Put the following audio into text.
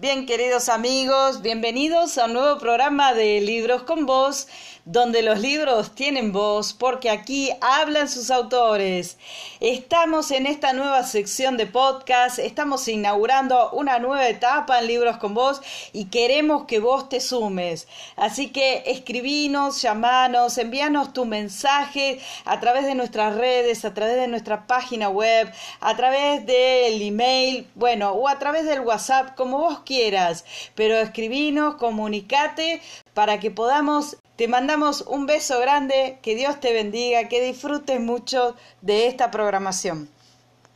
Bien, queridos amigos, bienvenidos a un nuevo programa de Libros con Voz, donde los libros tienen voz, porque aquí hablan sus autores. Estamos en esta nueva sección de podcast, estamos inaugurando una nueva etapa en Libros con Voz y queremos que vos te sumes. Así que escribinos, llamanos, envíanos tu mensaje a través de nuestras redes, a través de nuestra página web, a través del email, bueno, o a través del WhatsApp, como vos quieras, pero escribinos, comunicate para que podamos, te mandamos un beso grande, que Dios te bendiga, que disfrutes mucho de esta programación.